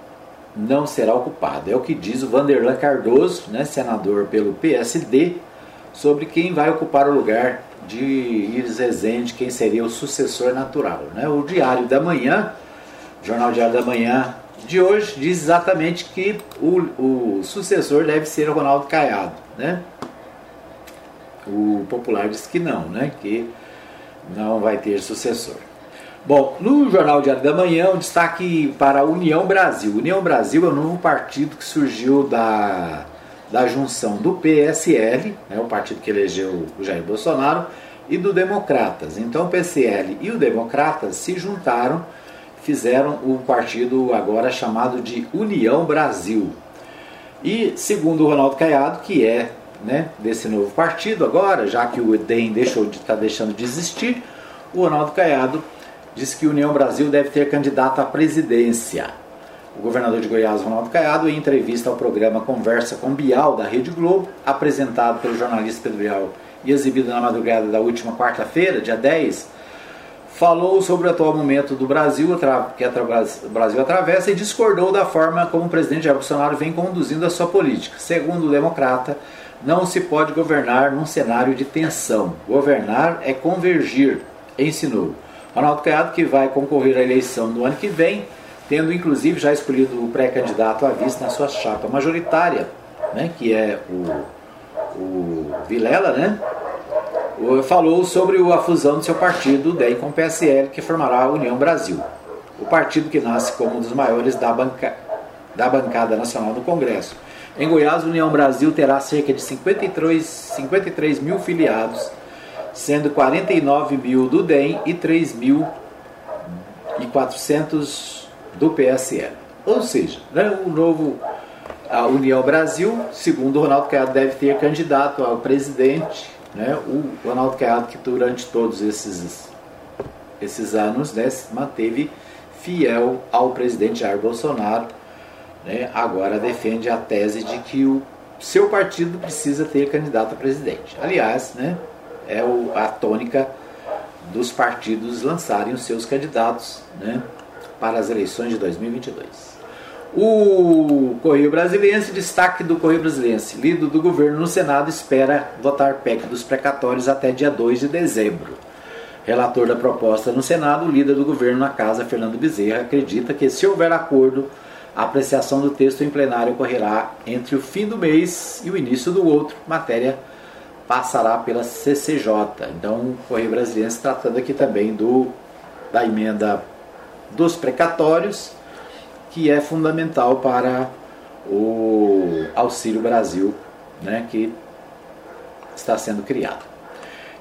não será ocupado. É o que diz o Vanderlan Cardoso, né, senador pelo PSD, sobre quem vai ocupar o lugar de Iris Rezende, quem seria o sucessor natural. Né? O Diário da Manhã, Jornal Diário da Manhã de hoje, diz exatamente que o, o sucessor deve ser o Ronaldo Caiado. Né? O popular diz que não, né? que não vai ter sucessor. Bom, no Jornal Diário da Manhã, um destaque para a União Brasil. União Brasil é o novo partido que surgiu da, da junção do PSL, né, o partido que elegeu o Jair Bolsonaro, e do Democratas. Então o PSL e o Democratas se juntaram, fizeram o partido agora chamado de União Brasil. E segundo o Ronaldo Caiado, que é né, desse novo partido agora, já que o DEM deixou de, está deixando de existir, o Ronaldo Caiado disse que União Brasil deve ter candidato à presidência. O governador de Goiás, Ronaldo Caiado, em entrevista ao programa Conversa com Bial, da Rede Globo, apresentado pelo jornalista Pedro Bial e exibido na madrugada da última quarta-feira, dia 10, falou sobre o atual momento do Brasil, que o Brasil atravessa, e discordou da forma como o presidente Jair Bolsonaro vem conduzindo a sua política. Segundo o democrata, não se pode governar num cenário de tensão. Governar é convergir, ensinou. Ronaldo Caiado, que vai concorrer à eleição do ano que vem, tendo inclusive já escolhido o pré-candidato à vice na sua chapa majoritária, né, que é o, o Vilela, né, falou sobre a fusão do seu partido, DEM, com o PSL, que formará a União Brasil. O partido que nasce como um dos maiores da, banca, da bancada nacional do Congresso. Em Goiás, a União Brasil terá cerca de 53, 53 mil filiados sendo 49 mil do DEM e 3.400 do PSL. Ou seja, né, o novo a União Brasil, segundo o Ronaldo Caiado, deve ter candidato ao presidente, né, o Ronaldo Caiado que durante todos esses, esses anos né, manteve fiel ao presidente Jair Bolsonaro, né, agora defende a tese de que o seu partido precisa ter candidato a presidente. Aliás, né, é o, a tônica dos partidos lançarem os seus candidatos né, para as eleições de 2022. O Correio Brasiliense, destaque do Correio Brasiliense, líder do governo no Senado espera votar PEC dos precatórios até dia 2 de dezembro. Relator da proposta no Senado, o líder do governo na casa, Fernando Bezerra, acredita que se houver acordo, a apreciação do texto em plenário ocorrerá entre o fim do mês e o início do outro, matéria passará pela CCJ. Então, o Correio Brasileiro se tratando aqui também do, da emenda dos precatórios, que é fundamental para o Auxílio Brasil, né, que está sendo criado.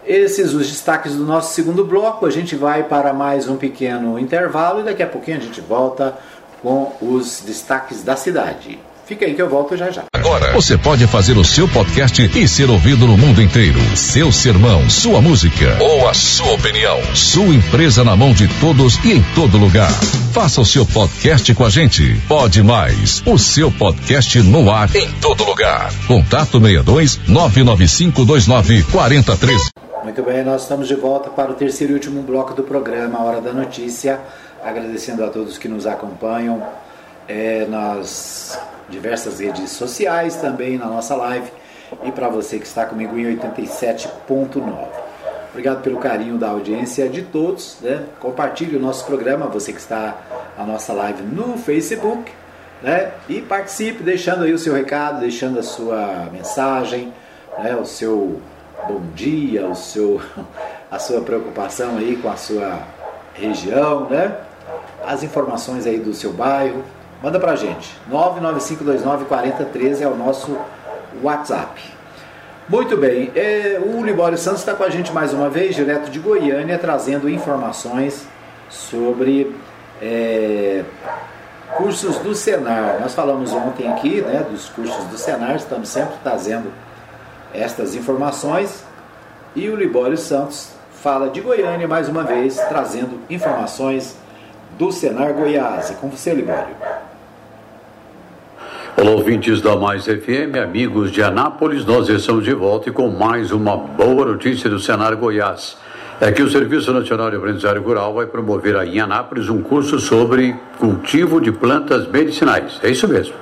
Esses os destaques do nosso segundo bloco. A gente vai para mais um pequeno intervalo e daqui a pouquinho a gente volta com os destaques da cidade. Fica aí que eu volto já já. Agora você pode fazer o seu podcast e ser ouvido no mundo inteiro. Seu sermão, sua música ou a sua opinião. Sua empresa na mão de todos e em todo lugar. Faça o seu podcast com a gente. Pode mais. O seu podcast no ar em todo lugar. Contato 62 99529 4013. Muito bem, nós estamos de volta para o terceiro e último bloco do programa Hora da Notícia. Agradecendo a todos que nos acompanham é, nas diversas redes sociais, também na nossa live e para você que está comigo em 87.9. Obrigado pelo carinho da audiência de todos. Né? Compartilhe o nosso programa, você que está na nossa live no Facebook. Né? E participe, deixando aí o seu recado, deixando a sua mensagem, né? o seu bom dia, o seu, [laughs] a sua preocupação aí com a sua região, né? as informações aí do seu bairro. Manda pra gente. 995294013 é o nosso WhatsApp. Muito bem, é, o Libório Santos está com a gente mais uma vez, direto de Goiânia, trazendo informações sobre é, cursos do Senar. Nós falamos ontem aqui né, dos cursos do Senar, estamos sempre trazendo estas informações. E o Libório Santos fala de Goiânia mais uma vez, trazendo informações do Senar Goiás. É com você, Libório. Olá, ouvintes da Mais FM, amigos de Anápolis, nós estamos de volta e com mais uma boa notícia do Senar Goiás. É que o Serviço Nacional de Aprendizagem Rural vai promover aí em Anápolis um curso sobre cultivo de plantas medicinais. É isso mesmo.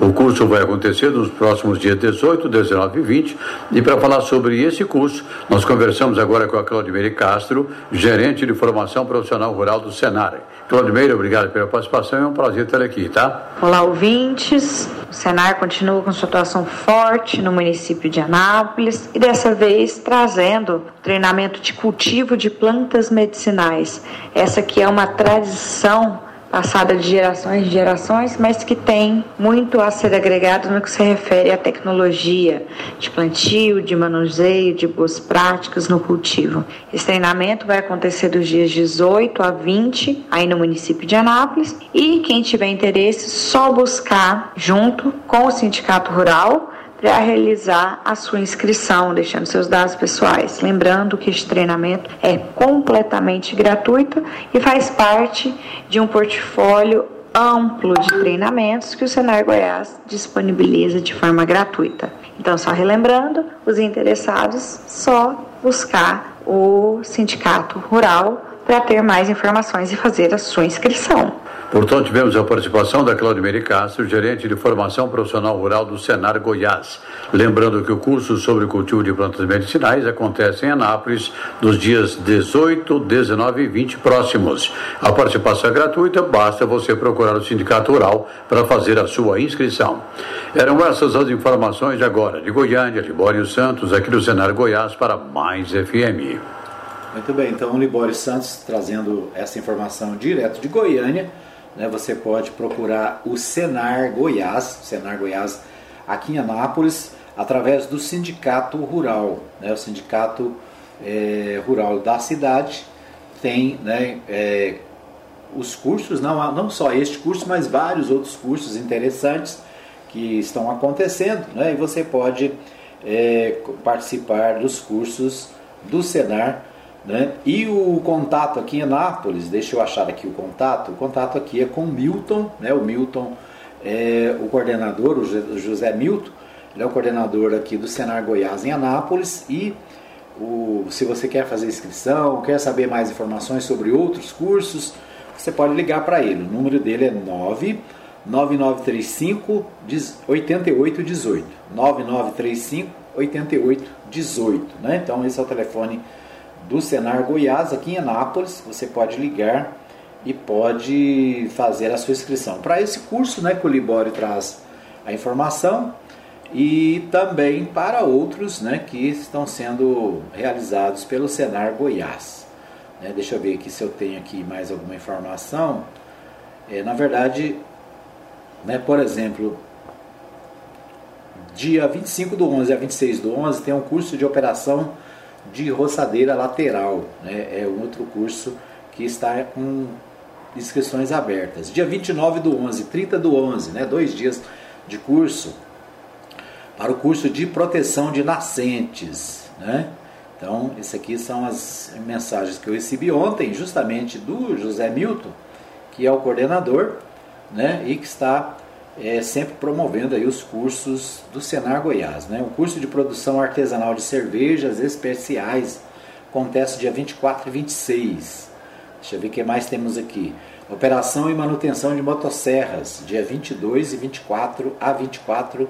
O curso vai acontecer nos próximos dias 18, 19 e 20. E para falar sobre esse curso, nós conversamos agora com a Claudimeire Castro, gerente de formação profissional rural do Senar. Claudimeire, obrigado pela participação, é um prazer ter aqui, tá? Olá, ouvintes. O Senar continua com sua atuação forte no município de Anápolis e dessa vez trazendo treinamento de cultivo de plantas medicinais. Essa que é uma tradição passada de gerações em gerações, mas que tem muito a ser agregado no que se refere à tecnologia de plantio, de manuseio, de boas práticas no cultivo. Esse treinamento vai acontecer dos dias 18 a 20, aí no município de Anápolis, e quem tiver interesse, só buscar junto com o Sindicato Rural para realizar a sua inscrição, deixando seus dados pessoais. Lembrando que este treinamento é completamente gratuito e faz parte de um portfólio amplo de treinamentos que o Senar Goiás disponibiliza de forma gratuita. Então, só relembrando, os interessados só buscar o sindicato rural para ter mais informações e fazer a sua inscrição. Portanto, tivemos a participação da Claudemir Castro, gerente de formação profissional rural do Senar Goiás. Lembrando que o curso sobre cultivo de plantas medicinais acontece em Anápolis nos dias 18, 19 e 20 próximos. A participação é gratuita, basta você procurar o Sindicato Rural para fazer a sua inscrição. Eram essas as informações de agora, de Goiânia, Libório Santos, aqui do Senar Goiás, para Mais FM. Muito bem, então o Libório Santos trazendo essa informação direto de Goiânia né, você pode procurar o Senar Goiás, Senar Goiás aqui em Anápolis, através do Sindicato Rural. Né, o Sindicato é, Rural da cidade tem né, é, os cursos, não, não só este curso, mas vários outros cursos interessantes que estão acontecendo, né, e você pode é, participar dos cursos do Senar né? E o contato aqui em Anápolis, deixa eu achar aqui o contato, o contato aqui é com o Milton, né? o Milton é o coordenador, o José Milton, ele é o coordenador aqui do Senar Goiás em Anápolis e o, se você quer fazer inscrição, quer saber mais informações sobre outros cursos, você pode ligar para ele. O número dele é 9 9935 8818. 9935 8818, né? Então esse é o telefone do Senar Goiás, aqui em Anápolis. Você pode ligar e pode fazer a sua inscrição. Para esse curso, né, que o Libório traz a informação e também para outros né, que estão sendo realizados pelo Senar Goiás. Né, deixa eu ver aqui se eu tenho aqui mais alguma informação. É, na verdade, né, por exemplo, dia 25 do 11 a 26 do 11 tem um curso de operação de roçadeira lateral. Né? É outro curso que está com inscrições abertas. Dia 29 do 11, 30 do 11, né? dois dias de curso para o curso de proteção de nascentes. Né? Então, essas aqui são as mensagens que eu recebi ontem, justamente do José Milton, que é o coordenador, né? e que está é, sempre promovendo aí os cursos do Senar Goiás. Né? O curso de produção artesanal de cervejas especiais acontece dia 24 e 26. Deixa eu ver o que mais temos aqui. Operação e manutenção de motosserras, dia 22 e 24 a 24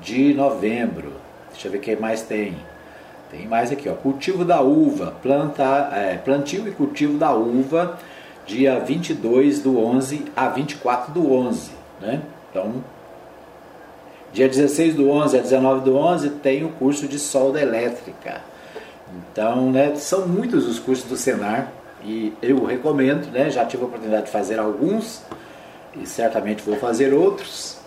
de novembro. Deixa eu ver o que mais tem. Tem mais aqui, ó. Cultivo da uva, planta, é, plantio e cultivo da uva, dia 22 do 11 a 24 do 11, né? Então, dia 16 do 11 a 19 do 11 tem o curso de solda elétrica. Então, né, são muitos os cursos do Senar e eu recomendo, né? Já tive a oportunidade de fazer alguns e certamente vou fazer outros.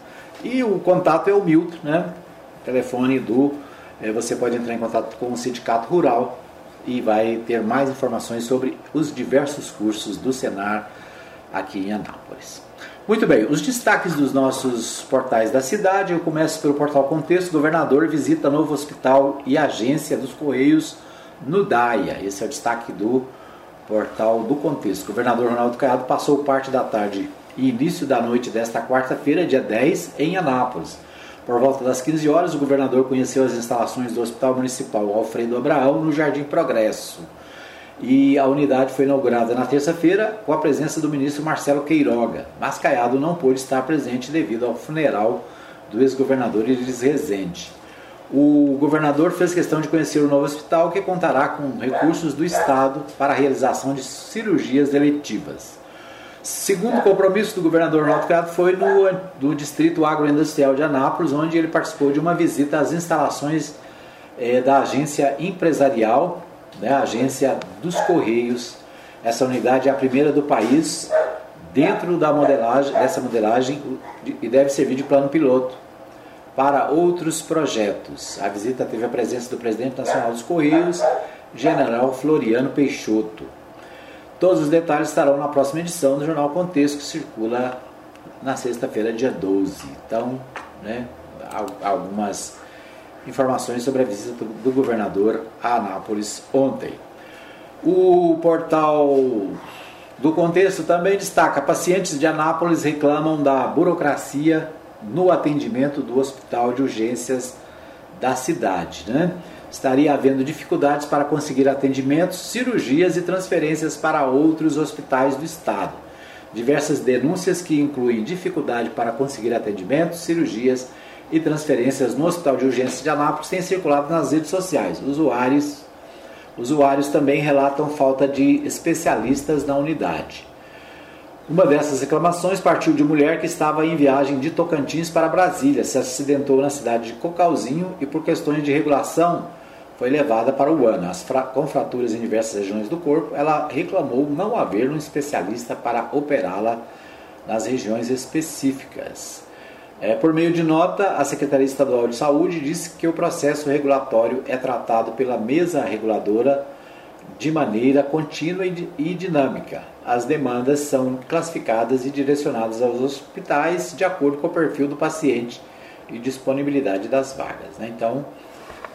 E o contato é o Milton, né? O telefone do. É, você pode entrar em contato com o Sindicato Rural e vai ter mais informações sobre os diversos cursos do Senar aqui em Anápolis. Muito bem, os destaques dos nossos portais da cidade. Eu começo pelo portal Contexto. Governador visita novo hospital e agência dos Correios no DAIA. Esse é o destaque do portal do Contexto. Governador Ronaldo Caiado passou parte da tarde e início da noite desta quarta-feira, dia 10, em Anápolis. Por volta das 15 horas, o governador conheceu as instalações do Hospital Municipal Alfredo Abraão, no Jardim Progresso. E a unidade foi inaugurada na terça-feira com a presença do ministro Marcelo Queiroga. Mas Caiado não pôde estar presente devido ao funeral do ex-governador Iris Rezende. O governador fez questão de conhecer o novo hospital, que contará com recursos do Estado para a realização de cirurgias eletivas. Segundo compromisso do governador Ronaldo foi no, no Distrito Agroindustrial de Anápolis, onde ele participou de uma visita às instalações eh, da agência empresarial, né, a agência dos Correios. Essa unidade é a primeira do país dentro da modelagem, dessa modelagem e deve servir de plano piloto para outros projetos. A visita teve a presença do presidente nacional dos Correios, general Floriano Peixoto. Todos os detalhes estarão na próxima edição do Jornal Contexto, que circula na sexta-feira, dia 12. Então, né, algumas informações sobre a visita do governador a Anápolis ontem. O portal do contexto também destaca: pacientes de Anápolis reclamam da burocracia no atendimento do hospital de urgências da cidade. Né? Estaria havendo dificuldades para conseguir atendimentos, cirurgias e transferências para outros hospitais do estado. Diversas denúncias que incluem dificuldade para conseguir atendimentos, cirurgias e transferências no Hospital de Urgências de Anápolis têm circulado nas redes sociais. Usuários, usuários também relatam falta de especialistas na unidade. Uma dessas reclamações partiu de mulher que estava em viagem de Tocantins para Brasília, se acidentou na cidade de Cocalzinho e, por questões de regulação, foi levada para o ANA. com fraturas em diversas regiões do corpo, ela reclamou não haver um especialista para operá-la nas regiões específicas. É, por meio de nota, a Secretaria Estadual de Saúde disse que o processo regulatório é tratado pela mesa reguladora de maneira contínua e dinâmica as demandas são classificadas e direcionadas aos hospitais de acordo com o perfil do paciente e disponibilidade das vagas. Né? Então,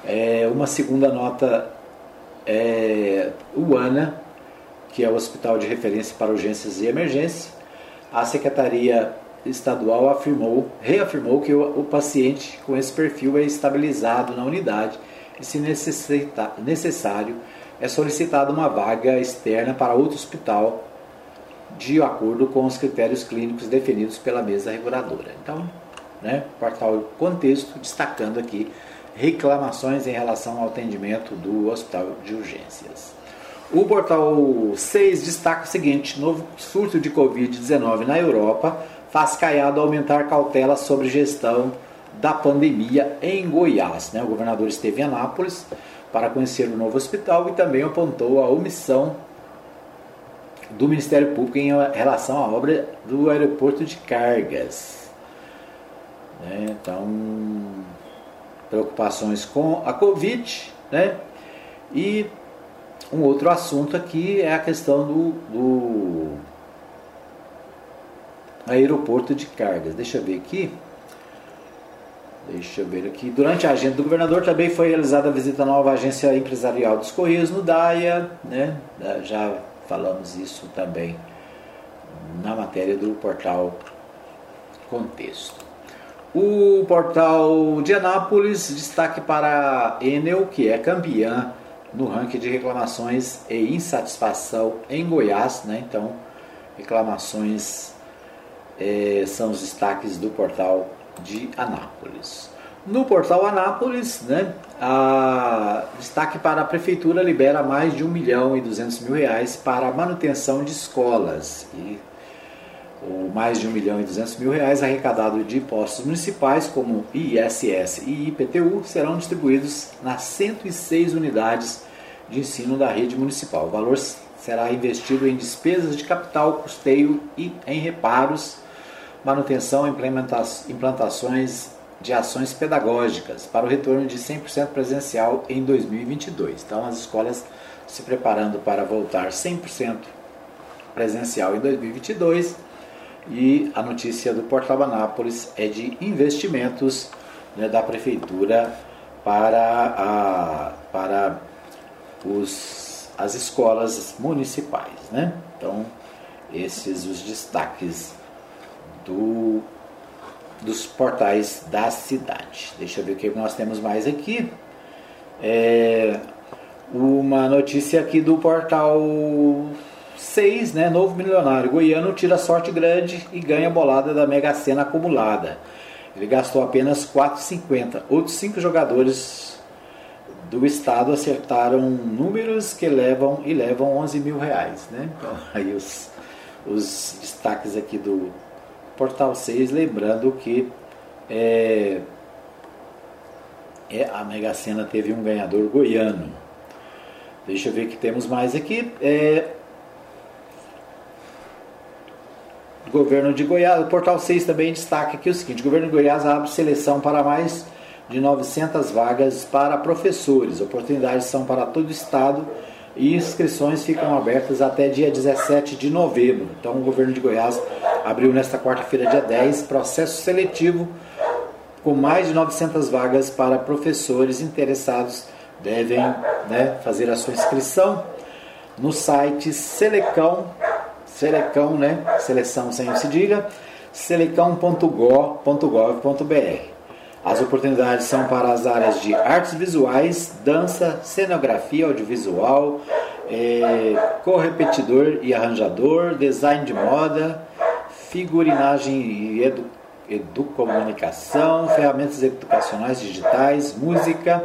é, uma segunda nota é o ANA, que é o Hospital de Referência para Urgências e Emergência. A Secretaria Estadual afirmou, reafirmou que o, o paciente com esse perfil é estabilizado na unidade e, se necessário, é solicitada uma vaga externa para outro hospital de acordo com os critérios clínicos definidos pela mesa reguladora. Então, né, portal Contexto destacando aqui reclamações em relação ao atendimento do Hospital de Urgências. O portal 6 destaca o seguinte: novo surto de Covid-19 na Europa faz Caiado aumentar cautela sobre gestão da pandemia em Goiás. Né? O governador esteve em Anápolis para conhecer o novo hospital e também apontou a omissão do Ministério Público em relação à obra do aeroporto de cargas. Né? Então, preocupações com a Covid, né? E um outro assunto aqui é a questão do, do aeroporto de cargas. Deixa eu ver aqui. Deixa eu ver aqui. Durante a agenda do governador também foi realizada a visita à nova agência empresarial dos Correios no DAIA, né? Já falamos isso também na matéria do portal Contexto. O portal de Anápolis destaque para a Enel, que é campeã no ranking de reclamações e insatisfação em Goiás, né? Então, reclamações é, são os destaques do portal de Anápolis. No portal Anápolis, né, a, destaque para a Prefeitura libera mais de 1 milhão e 200 mil reais para a manutenção de escolas. E o mais de 1 milhão e 200 mil reais arrecadado de impostos municipais, como ISS e IPTU, serão distribuídos nas 106 unidades de ensino da rede municipal. O valor será investido em despesas de capital, custeio e em reparos, manutenção e implantações de ações pedagógicas para o retorno de 100% presencial em 2022. Então, as escolas se preparando para voltar 100% presencial em 2022 e a notícia do Portal Anápolis é de investimentos né, da prefeitura para, a, para os, as escolas municipais. Né? Então, esses os destaques do, dos portais da cidade. Deixa eu ver o que nós temos mais aqui. É, uma notícia aqui do portal 6, né? Novo milionário. Goiano tira sorte grande e ganha bolada da Mega Sena acumulada. Ele gastou apenas 4,50. Outros cinco jogadores do estado acertaram números que levam e levam 11 mil reais, né? Então, [laughs] aí os, os destaques aqui do Portal 6, lembrando que é, é, a Mega Sena teve um ganhador goiano. Deixa eu ver o que temos mais aqui. É, governo de Goiás, o Portal 6 também destaca aqui o seguinte: o governo de Goiás abre seleção para mais de 900 vagas para professores. Oportunidades são para todo o estado e inscrições ficam abertas até dia 17 de novembro. Então, o governo de Goiás abriu nesta quarta-feira, dia 10, processo seletivo com mais de 900 vagas para professores interessados devem né, fazer a sua inscrição no site Selecão, Selecão, né, seleção sem o diga, selecão.gov.br. As oportunidades são para as áreas de artes visuais, dança, cenografia audiovisual, é, correpetidor e arranjador, design de moda, figurinagem e edu, educomunicação, ferramentas educacionais digitais, música,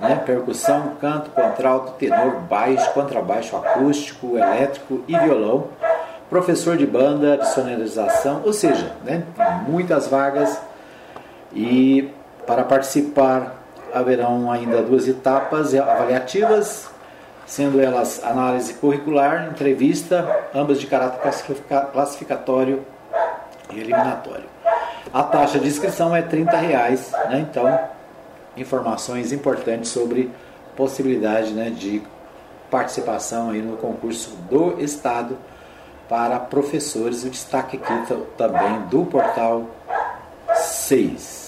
né? percussão, canto, contralto, tenor, baixo, contrabaixo acústico, elétrico e violão, professor de banda, de sonorização, ou seja, né? muitas vagas e para participar haverão ainda duas etapas avaliativas, sendo elas análise curricular, entrevista, ambas de caráter classificatório e eliminatório. A taxa de inscrição é R$ reais, né? então informações importantes sobre possibilidade né, de participação aí no concurso do Estado para professores. O destaque aqui também do portal 6.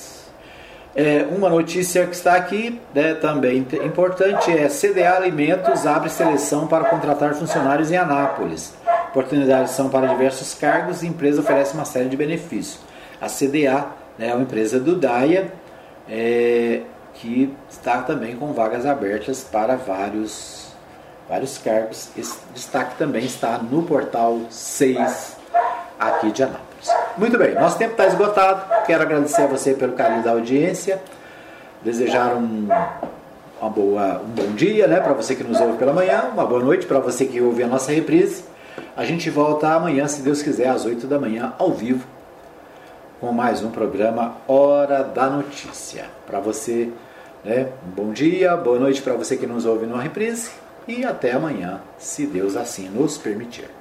É, uma notícia que está aqui né, também importante é CDA Alimentos abre seleção para contratar funcionários em Anápolis. Oportunidades são para diversos cargos e a empresa oferece uma série de benefícios. A CDA né, é uma empresa do DAIA, é, que está também com vagas abertas para vários, vários cargos. Esse destaque também está no portal 6 aqui de Anápolis. Muito bem, nosso tempo está esgotado. Quero agradecer a você pelo carinho da audiência. Desejar um, uma boa, um bom dia né, para você que nos ouve pela manhã, uma boa noite para você que ouve a nossa reprise. A gente volta amanhã, se Deus quiser, às 8 da manhã, ao vivo, com mais um programa Hora da Notícia. Para você né? Um bom dia, boa noite para você que nos ouve no reprise e até amanhã, se Deus assim nos permitir.